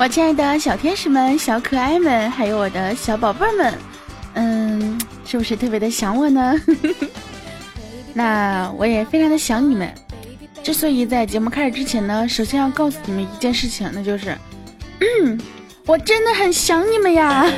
我亲爱的小天使们、小可爱们，还有我的小宝贝们，嗯，是不是特别的想我呢？那我也非常的想你们。之所以在节目开始之前呢，首先要告诉你们一件事情，那就是，嗯，我真的很想你们呀。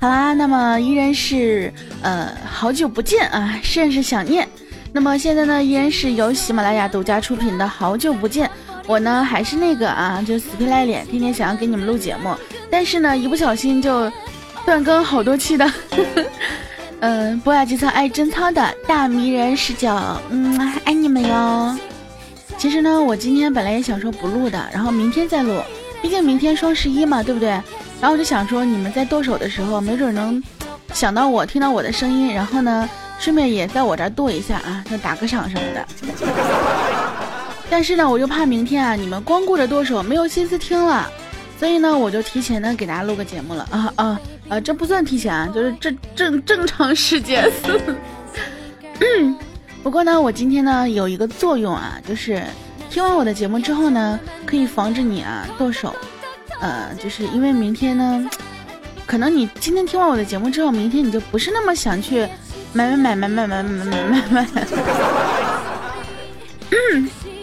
好啦，那么依然是呃好久不见啊，甚是想念。那么现在呢，依然是由喜马拉雅独家出品的《好久不见》。我呢还是那个啊，就死皮赖脸，天天想要给你们录节目，但是呢，一不小心就断更好多期的。嗯，博雅机操爱贞操的大迷人十九，嗯，爱你们哟。其实呢，我今天本来也想说不录的，然后明天再录，毕竟明天双十一嘛，对不对？然后我就想说，你们在剁手的时候，没准能想到我，听到我的声音，然后呢，顺便也在我这剁一下啊，就打个赏什么的。但是呢，我就怕明天啊，你们光顾着剁手，没有心思听了，所以呢，我就提前呢给大家录个节目了啊啊啊！这不算提前啊，就是正正正常时间。不过呢，我今天呢有一个作用啊，就是听完我的节目之后呢，可以防止你啊剁手。呃，就是因为明天呢，可能你今天听完我的节目之后，明天你就不是那么想去买买买买买买买买买买。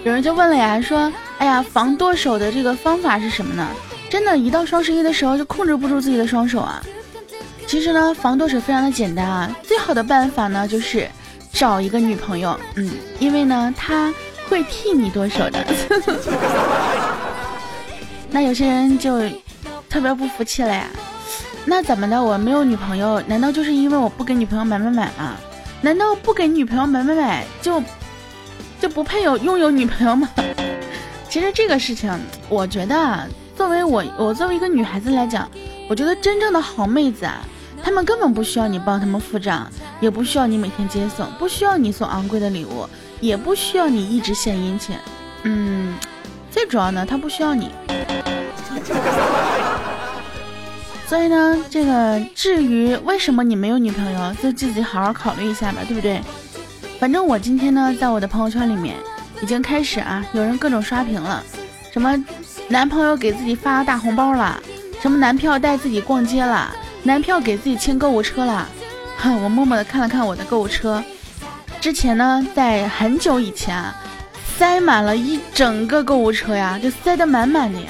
有人就问了呀，说：“哎呀，防剁手的这个方法是什么呢？”真的，一到双十一的时候就控制不住自己的双手啊。其实呢，防剁手非常的简单啊，最好的办法呢就是找一个女朋友，嗯，因为呢她会替你剁手的。那有些人就特别不服气了呀，那怎么的？我没有女朋友，难道就是因为我不给女朋友买买买吗？难道不给女朋友买买买就？就不配有拥有女朋友吗？其实这个事情，我觉得作为我，我作为一个女孩子来讲，我觉得真正的好妹子啊，她们根本不需要你帮她们付账，也不需要你每天接送，不需要你送昂贵的礼物，也不需要你一直献殷勤。嗯，最主要呢，她不需要你。所以呢，这个至于为什么你没有女朋友，就自己好好考虑一下吧，对不对？反正我今天呢，在我的朋友圈里面已经开始啊，有人各种刷屏了，什么男朋友给自己发大红包了，什么男票带自己逛街了，男票给自己清购物车了。哼，我默默的看了看我的购物车，之前呢，在很久以前啊，塞满了一整个购物车呀，就塞得满满的呀。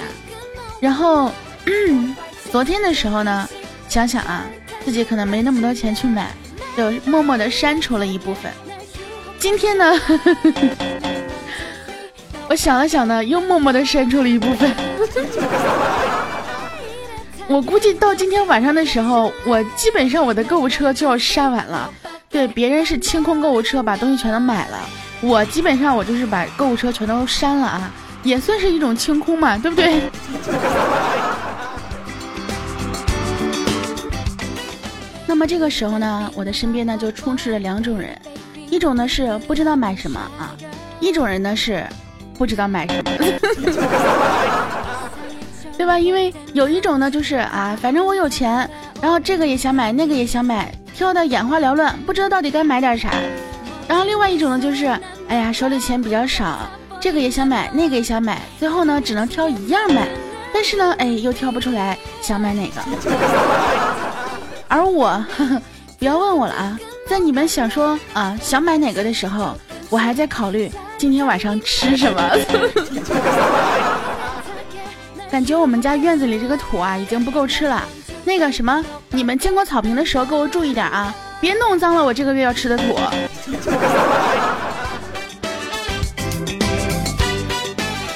然后 昨天的时候呢，想想啊，自己可能没那么多钱去买，就默默的删除了一部分。今天呢，我想了想呢，又默默的删除了一部分。我估计到今天晚上的时候，我基本上我的购物车就要删完了。对，别人是清空购物车，把东西全都买了，我基本上我就是把购物车全都删了啊，也算是一种清空嘛，对不对？那么这个时候呢，我的身边呢就充斥着两种人。一种呢是不知道买什么啊，一种人呢是不知道买什么，对吧？因为有一种呢就是啊，反正我有钱，然后这个也想买，那个也想买，挑的眼花缭乱，不知道到底该买点啥。然后另外一种呢就是，哎呀，手里钱比较少，这个也想买，那个也想买，最后呢只能挑一样买，但是呢，哎，又挑不出来想买哪个。而我，呵呵，不要问我了啊。在你们想说啊想买哪个的时候，我还在考虑今天晚上吃什么。感觉我们家院子里这个土啊已经不够吃了。那个什么，你们经过草坪的时候给我注意点啊，别弄脏了我这个月要吃的土。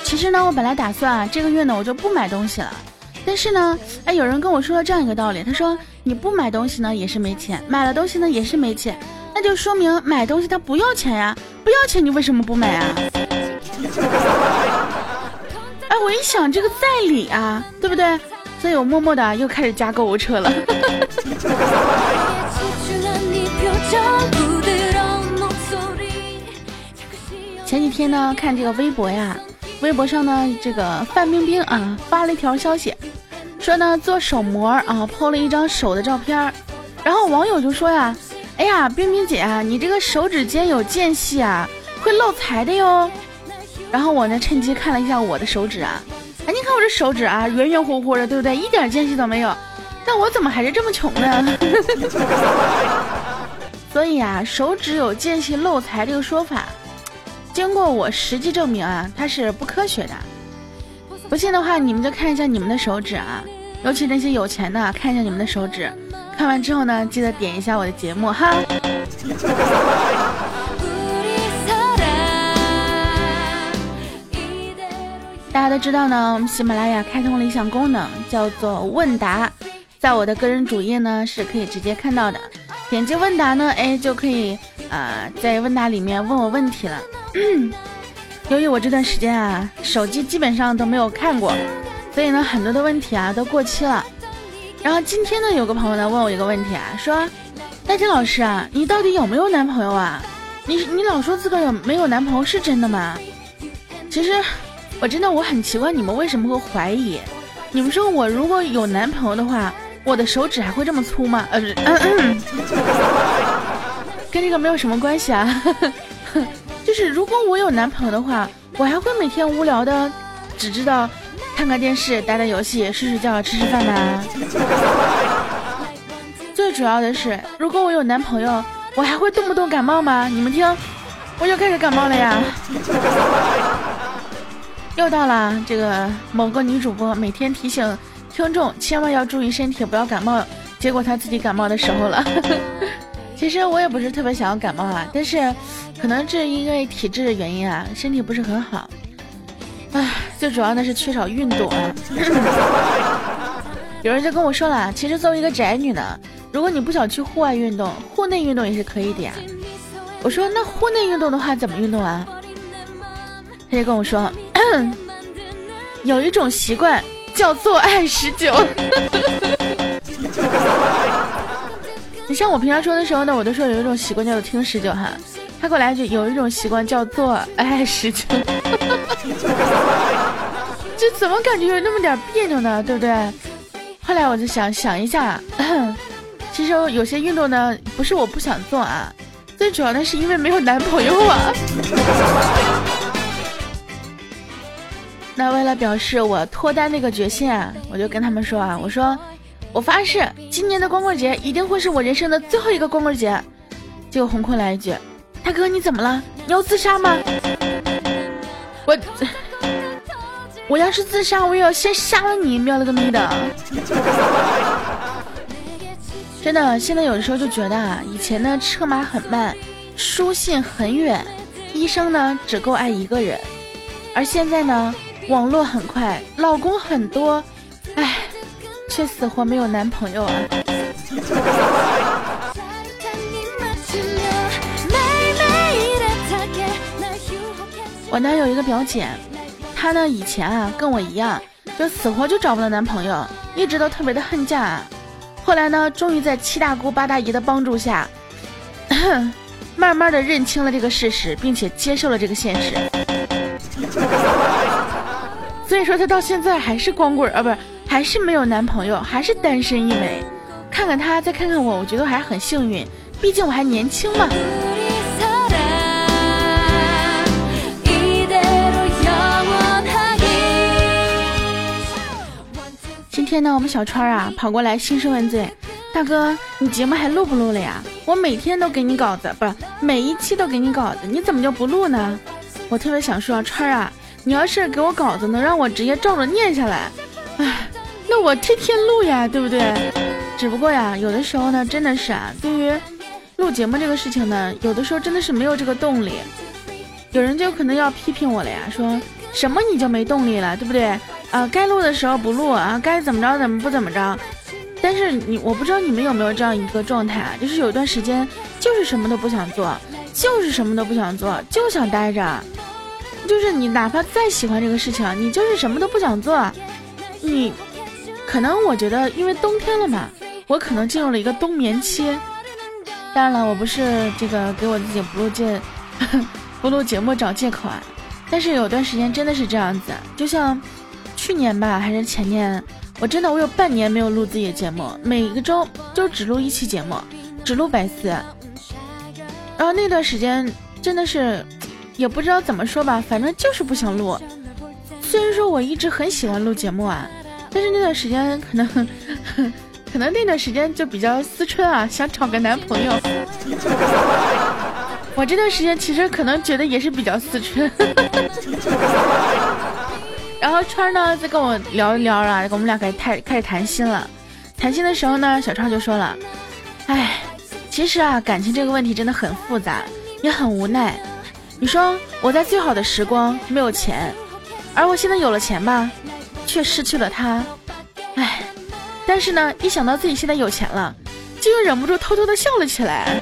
其实呢，我本来打算啊这个月呢我就不买东西了。但是呢，哎，有人跟我说了这样一个道理，他说你不买东西呢也是没钱，买了东西呢也是没钱，那就说明买东西他不要钱呀，不要钱你为什么不买啊？哎，我一想这个在理啊，对不对？所以我默默的又开始加购物车了。前几天呢，看这个微博呀，微博上呢，这个范冰冰啊发了一条消息。说呢，做手模啊，PO 了一张手的照片然后网友就说呀，哎呀，冰冰姐啊，你这个手指尖有间隙啊，会漏财的哟。然后我呢趁机看了一下我的手指啊，哎，你看我这手指啊，圆圆乎乎的，对不对？一点间隙都没有。但我怎么还是这么穷呢？所以啊，手指有间隙漏财这个说法，经过我实际证明啊，它是不科学的。不信的话，你们就看一下你们的手指啊，尤其那些有钱的，看一下你们的手指。看完之后呢，记得点一下我的节目哈。大家都知道呢，我们喜马拉雅开通了一项功能，叫做问答，在我的个人主页呢是可以直接看到的。点击问答呢，哎，就可以啊，在问答里面问我问题了。由于我这段时间啊，手机基本上都没有看过，所以呢，很多的问题啊都过期了。然后今天呢，有个朋友呢问我一个问题啊，说：“大金老师啊，你到底有没有男朋友啊？你你老说自个有没有男朋友是真的吗？”其实。我真的我很奇怪，你们为什么会怀疑？你们说我如果有男朋友的话，我的手指还会这么粗吗？呃，跟这个没有什么关系啊。是如果我有男朋友的话，我还会每天无聊的，只知道看看电视、打打游戏、睡睡觉、吃吃饭吗？最主要的是，如果我有男朋友，我还会动不动感冒吗？你们听，我又开始感冒了呀。又到了这个某个女主播每天提醒听众千万要注意身体，不要感冒，结果她自己感冒的时候了。其实我也不是特别想要感冒啊，但是可能这因为体质的原因啊，身体不是很好。唉，最主要的是缺少运动啊。有人就跟我说了，其实作为一个宅女呢，如果你不想去户外运动，户内运动也是可以的呀。我说那户内运动的话怎么运动啊？他就跟我说。有一种习惯叫做爱十九。你像我平常说的时候呢，我都说有一种习惯叫做听十九哈。他给我来一句，有一种习惯叫做爱时间。这怎么感觉有那么点别扭呢？对不对？后来我就想想一下，其实有些运动呢，不是我不想做啊，最主要的是因为没有男朋友啊。那为了表示我脱单那个决心啊，我就跟他们说啊，我说我发誓，今年的光棍节一定会是我人生的最后一个光棍节。结果红坤来一句：“大哥你怎么了？你要自杀吗？”我我要是自杀，我也要先杀了你，喵了个咪的！真的，现在有的时候就觉得啊，以前呢车马很慢，书信很远，一生呢只够爱一个人，而现在呢。网络很快，老公很多，唉，却死活没有男朋友啊！我呢有一个表姐，她呢以前啊跟我一样，就死活就找不到男朋友，一直都特别的恨嫁。后来呢，终于在七大姑八大姨的帮助下，慢慢的认清了这个事实，并且接受了这个现实。所以说她到现在还是光棍啊，不是，还是没有男朋友，还是单身一枚。看看她，再看看我，我觉得还很幸运，毕竟我还年轻嘛。天呢，我们小川啊跑过来兴师问罪，大哥，你节目还录不录了呀？我每天都给你稿子，不是每一期都给你稿子，你怎么就不录呢？我特别想说，川啊。你要是给我稿子，能让我直接照着念下来，唉，那我天天录呀，对不对？只不过呀，有的时候呢，真的是啊，对于录节目这个事情呢，有的时候真的是没有这个动力。有人就可能要批评我了呀，说什么你就没动力了，对不对？啊，该录的时候不录啊，该怎么着怎么不怎么着。但是你，我不知道你们有没有这样一个状态啊，就是有段时间就是什么都不想做，就是什么都不想做，就想待着。就是你哪怕再喜欢这个事情，你就是什么都不想做。你可能我觉得，因为冬天了嘛，我可能进入了一个冬眠期。当然了，我不是这个给我自己不录节 不录节目找借口啊。但是有段时间真的是这样子，就像去年吧，还是前年，我真的我有半年没有录自己的节目，每个周就只录一期节目，只录百思。然后那段时间真的是。也不知道怎么说吧，反正就是不想录。虽然说我一直很喜欢录节目啊，但是那段时间可能，可能那段时间就比较思春啊，想找个男朋友。我这段时间其实可能觉得也是比较思春。然后川呢在跟我聊一聊啊，我们俩开始开开始谈心了。谈心的时候呢，小川就说了：“哎，其实啊，感情这个问题真的很复杂，也很无奈。你说我在最好的时光没有钱，而我现在有了钱吧，却失去了他。哎，但是呢，一想到自己现在有钱了，就又忍不住偷偷的笑了起来。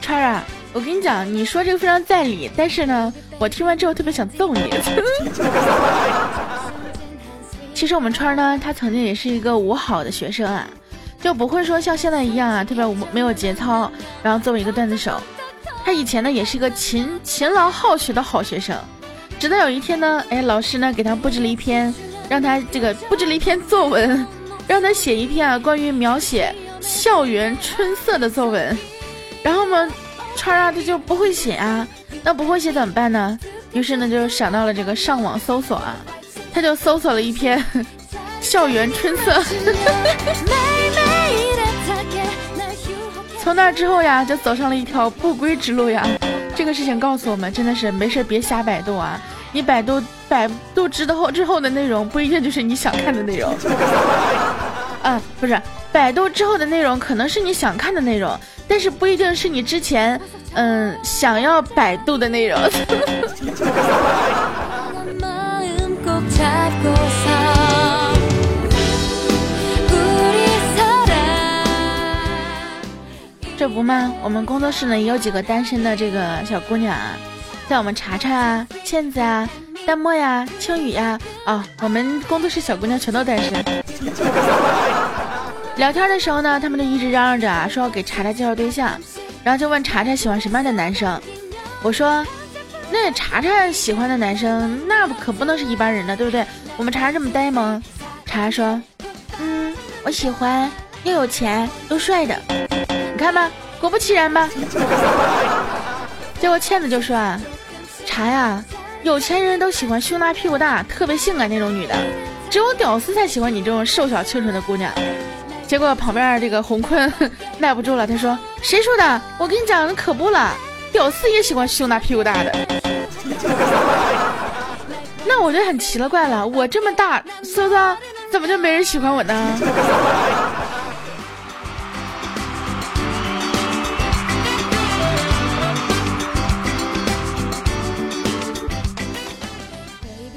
川啊。”我跟你讲，你说这个非常在理，但是呢，我听完之后特别想揍你。其实我们川呢，他曾经也是一个五好的学生啊，就不会说像现在一样啊，特别没有节操，然后作为一个段子手。他以前呢，也是一个勤勤劳好学的好学生，直到有一天呢，哎，老师呢给他布置了一篇，让他这个布置了一篇作文，让他写一篇啊关于描写校园春色的作文，然后呢。川啊，他就不会写啊，那不会写怎么办呢？于是呢，就想到了这个上网搜索啊，他就搜索了一篇 校园春色。从那之后呀，就走上了一条不归之路呀。这个事情告诉我们，真的是没事别瞎百度啊！你百度百度之后之后的内容，不一定就是你想看的内容。啊，不是，百度之后的内容可能是你想看的内容。但是不一定是你之前嗯想要百度的内容。这不吗？我们工作室呢也有几个单身的这个小姑娘啊，像我们查查啊、倩子啊、淡漠呀、青雨呀啊，我们工作室小姑娘全都单身。聊天的时候呢，他们就一直嚷嚷着啊，说要给查查介绍对象，然后就问查查喜欢什么样的男生。我说，那查查喜欢的男生，那可不能是一般人呢，对不对？我们查查这么呆萌。查查说，嗯，我喜欢又有钱又帅的。你看吧，果不其然吧。结果倩子就说啊，查呀，有钱人都喜欢胸大屁股大、特别性感那种女的，只有屌丝才喜欢你这种瘦小清纯的姑娘。结果旁边这个洪坤 耐不住了，他说：“谁说的？我跟你讲，可不了，屌丝也喜欢胸大屁股大的。那我就很奇了怪了，我这么大，搜搜，怎么就没人喜欢我呢？”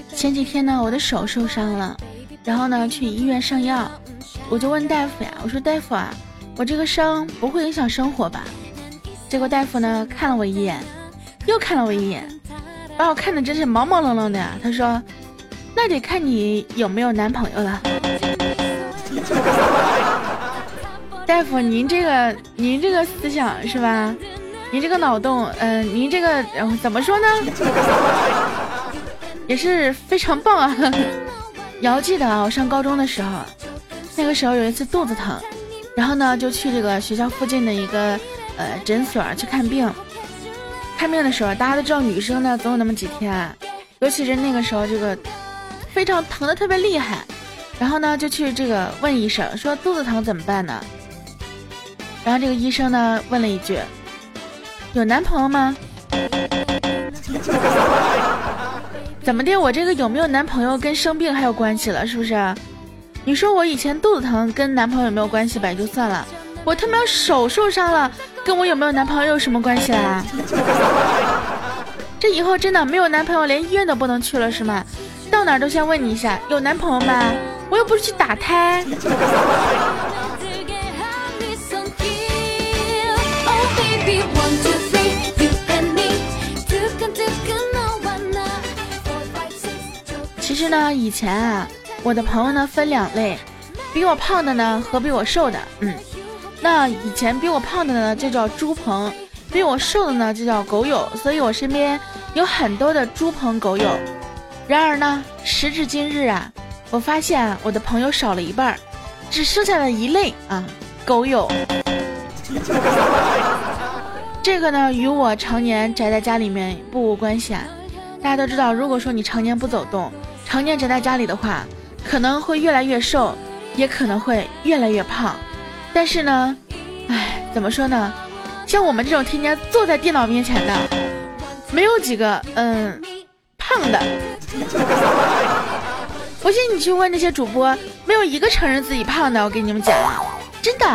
前几天呢，我的手受伤了，然后呢，去医院上药。我就问大夫呀，我说大夫啊，我这个伤不会影响生活吧？结果大夫呢看了我一眼，又看了我一眼，把我看的真是毛毛愣愣的呀。他说：“那得看你有没有男朋友了。”大夫，您这个您这个思想是吧？您这个脑洞，嗯，您这个怎么说呢？也是非常棒啊！遥记得啊，我上高中的时候。那个时候有一次肚子疼，然后呢就去这个学校附近的一个呃诊所去看病。看病的时候，大家都知道女生呢总有那么几天，尤其是那个时候这个非常疼的特别厉害，然后呢就去这个问医生说肚子疼怎么办呢？然后这个医生呢问了一句：“有男朋友吗？” 怎么的？我这个有没有男朋友跟生病还有关系了？是不是？你说我以前肚子疼跟男朋友有没有关系吧？也就算了，我他妈手受伤了，跟我有没有男朋友有什么关系啦？这以后真的没有男朋友，连医院都不能去了是吗？到哪都先问你一下，有男朋友吗？我又不是去打胎。其实呢，以前啊。我的朋友呢分两类，比我胖的呢和比我瘦的。嗯，那以前比我胖的呢就叫猪朋，比我瘦的呢就叫狗友。所以我身边有很多的猪朋狗友。然而呢，时至今日啊，我发现我的朋友少了一半，只剩下了一类啊，狗友。这个呢，与我常年宅在家里面不无关系啊。大家都知道，如果说你常年不走动，常年宅在家里的话，可能会越来越瘦，也可能会越来越胖。但是呢，唉，怎么说呢？像我们这种天天坐在电脑面前的，没有几个嗯胖的。不信你去问那些主播，没有一个承认自己胖的。我跟你们讲，真的。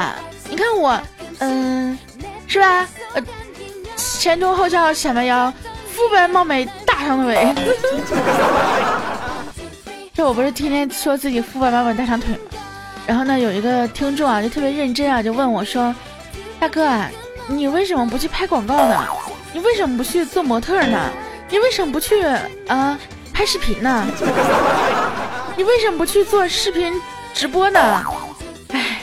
你看我，嗯，是吧？呃，前凸后翘小蛮腰，肤白貌美大长腿。我不是天天说自己肤白貌美大长腿吗？然后呢，有一个听众啊，就特别认真啊，就问我说：“大哥啊，你为什么不去拍广告呢？你为什么不去做模特呢？你为什么不去啊拍视频呢？你为什么不去做视频直播呢？哎，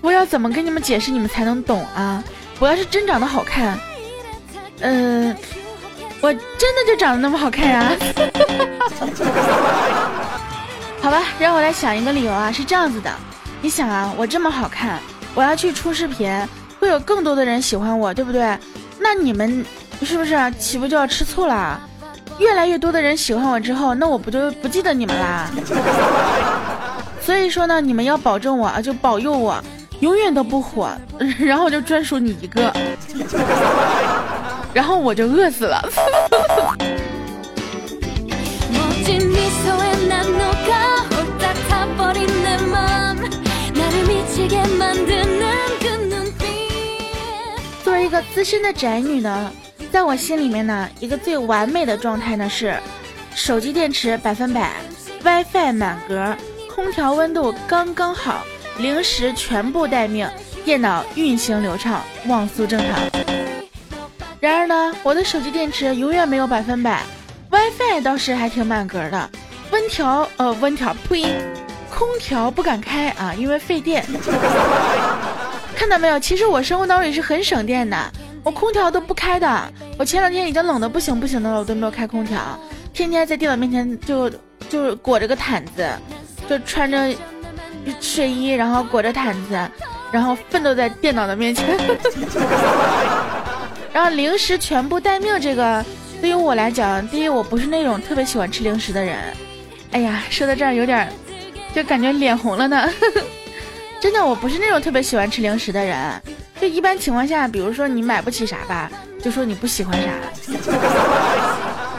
我要怎么跟你们解释你们才能懂啊？我要是真长得好看，嗯，我真的就长得那么好看呀？好吧，让我来想一个理由啊，是这样子的。”你想啊，我这么好看，我要去出视频，会有更多的人喜欢我，对不对？那你们是不是岂不就要吃醋啦？越来越多的人喜欢我之后，那我不就不记得你们啦？所以说呢，你们要保证我啊，就保佑我，永远都不火，然后就专属你一个，然后我就饿死了。作为一个资深的宅女呢，在我心里面呢，一个最完美的状态呢是，手机电池百分百，WiFi 满格，空调温度刚刚好，零食全部待命，电脑运行流畅，网速正常。然而呢，我的手机电池永远没有百分百，WiFi 倒是还挺满格的，温调呃温调呸。空调不敢开啊，因为费电。看到没有？其实我生活当中也是很省电的，我空调都不开的。我前两天已经冷的不行不行的了，我都没有开空调，天天在电脑面前就就裹着个毯子，就穿着睡衣，然后裹着毯子，然后奋斗在电脑的面前。然后零食全部待命，这个对于我来讲，第一我不是那种特别喜欢吃零食的人。哎呀，说到这儿有点。就感觉脸红了呢，真的，我不是那种特别喜欢吃零食的人。就一般情况下，比如说你买不起啥吧，就说你不喜欢啥。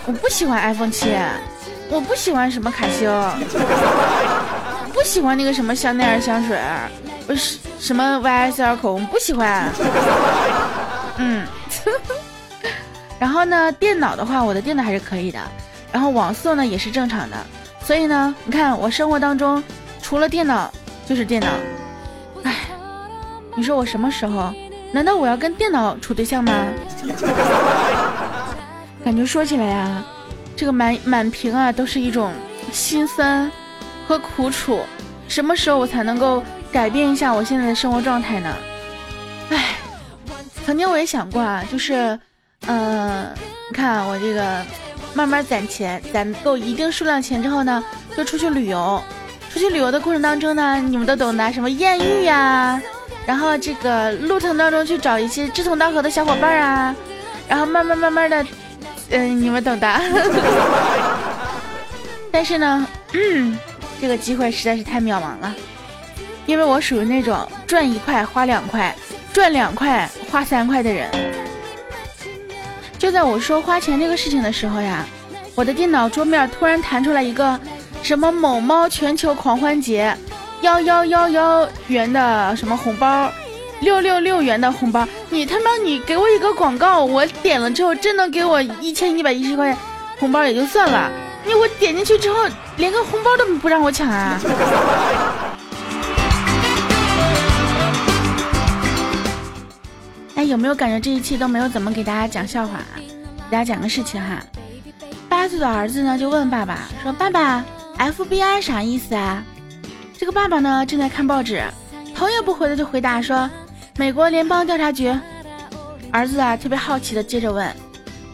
我不喜欢 iPhone 七，我不喜欢什么卡西欧，不喜欢那个什么香奈儿香水，不是什么 YSL 口红，不喜欢。嗯，然后呢，电脑的话，我的电脑还是可以的，然后网速呢也是正常的。所以呢，你看我生活当中，除了电脑就是电脑。哎，你说我什么时候？难道我要跟电脑处对象吗？感觉说起来呀，这个满满屏啊，都是一种心酸和苦楚。什么时候我才能够改变一下我现在的生活状态呢？哎，曾经我也想过啊，就是，嗯，你看我这个。慢慢攒钱，攒够一定数量钱之后呢，就出去旅游。出去旅游的过程当中呢，你们都懂的，什么艳遇呀，然后这个路程当中去找一些志同道合的小伙伴啊，然后慢慢慢慢的，嗯，你们懂的。但是呢，这个机会实在是太渺茫了，因为我属于那种赚一块花两块，赚两块花三块的人。就在我说花钱这个事情的时候呀，我的电脑桌面突然弹出来一个什么某猫全球狂欢节，幺幺幺幺元的什么红包，六六六元的红包。你他妈你给我一个广告，我点了之后真能给我一千一百一十块钱红包也就算了，你我点进去之后连个红包都不让我抢啊！有没有感觉这一期都没有怎么给大家讲笑话？给大家讲个事情哈。八岁的儿子呢就问爸爸说：“爸爸，FBI 啥意思啊？”这个爸爸呢正在看报纸，头也不回的就回答说：“美国联邦调查局。”儿子啊特别好奇的接着问：“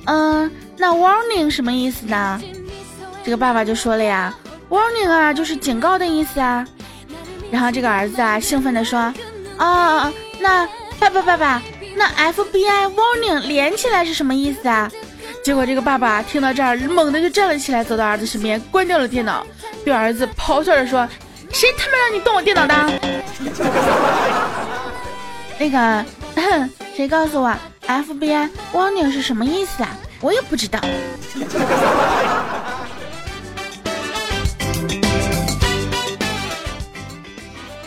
嗯，那 warning 什么意思呢？”这个爸爸就说了呀：“warning 啊就是警告的意思啊。”然后这个儿子啊兴奋的说：“啊，那爸爸爸爸。”那 FBI warning 连起来是什么意思啊？结果这个爸爸听到这儿，猛地就站了起来，走到儿子身边，关掉了电脑，对儿子咆哮着说：“谁他妈让你动我电脑的？” 那个，谁告诉我 FBI warning 是什么意思啊？我也不知道。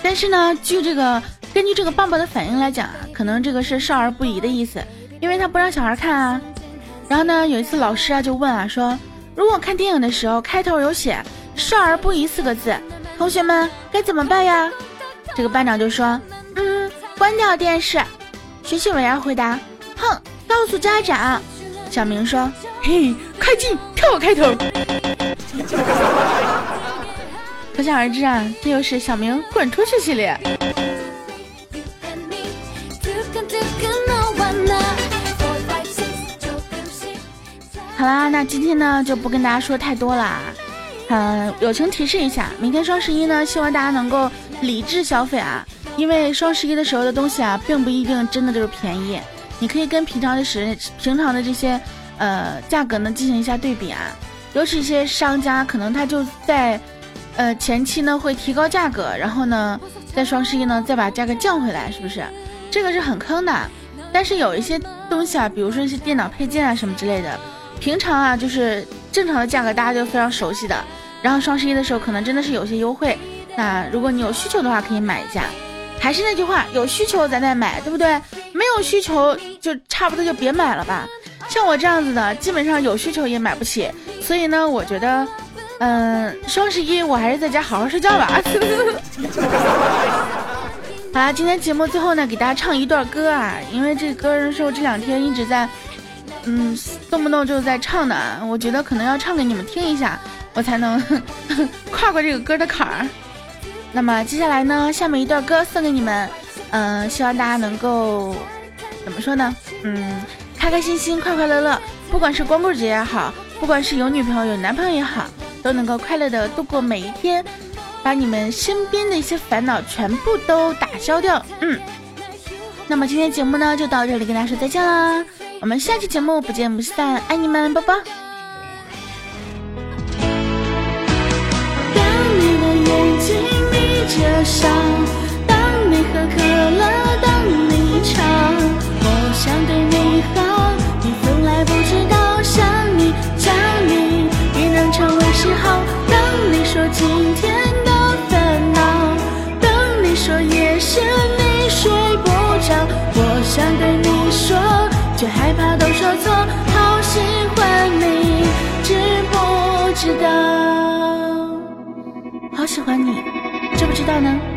但是呢，据这个根据这个爸爸的反应来讲啊，可能这个是少儿不宜的意思，因为他不让小孩看啊。然后呢，有一次老师啊就问啊说，如果看电影的时候开头有写“少儿不宜”四个字，同学们该怎么办呀？这个班长就说：“嗯，关掉电视。”学习委员回答：“哼，告诉家长。”小明说：“嘿，快进，跳开头。”可想而知啊，这又是小明滚出去系列。好啦，那今天呢就不跟大家说太多了。嗯，友情提示一下，明天双十一呢，希望大家能够理智消费啊，因为双十一的时候的东西啊，并不一定真的就是便宜。你可以跟平常的时平常的这些呃价格呢进行一下对比啊，尤其一些商家可能他就在。呃，前期呢会提高价格，然后呢，在双十一呢再把价格降回来，是不是？这个是很坑的。但是有一些东西啊，比如说一些电脑配件啊什么之类的，平常啊就是正常的价格，大家就非常熟悉的。然后双十一的时候可能真的是有些优惠，那如果你有需求的话，可以买一下。还是那句话，有需求咱再买，对不对？没有需求就差不多就别买了吧。像我这样子的，基本上有需求也买不起，所以呢，我觉得。嗯，双十一我还是在家好好睡觉吧。好啦，今天节目最后呢，给大家唱一段歌啊，因为这歌是我这两天一直在，嗯，动不动就在唱的，我觉得可能要唱给你们听一下，我才能 跨过这个歌的坎儿。那么接下来呢，下面一段歌送给你们，嗯，希望大家能够怎么说呢？嗯，开开心心，快快乐乐，不管是光棍节也好，不管是有女朋友有男朋友也好。都能够快乐的度过每一天，把你们身边的一些烦恼全部都打消掉。嗯，那么今天节目呢就到这里，跟大家说再见啦！我们下期节目不见不散，爱你们，宝宝。当你的眼睛眯着笑，当你喝可乐，当你吵，我想对你喜欢你，知不知道呢？